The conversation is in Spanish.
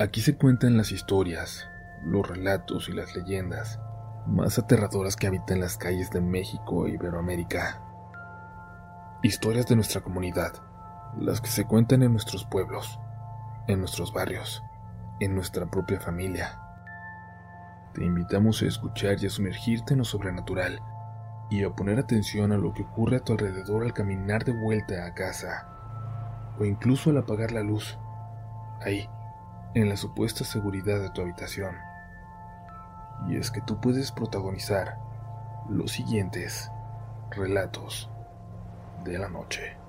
Aquí se cuentan las historias, los relatos y las leyendas más aterradoras que habitan las calles de México e Iberoamérica. Historias de nuestra comunidad, las que se cuentan en nuestros pueblos, en nuestros barrios, en nuestra propia familia. Te invitamos a escuchar y a sumergirte en lo sobrenatural y a poner atención a lo que ocurre a tu alrededor al caminar de vuelta a casa o incluso al apagar la luz, ahí, en la supuesta seguridad de tu habitación. Y es que tú puedes protagonizar los siguientes relatos de la noche.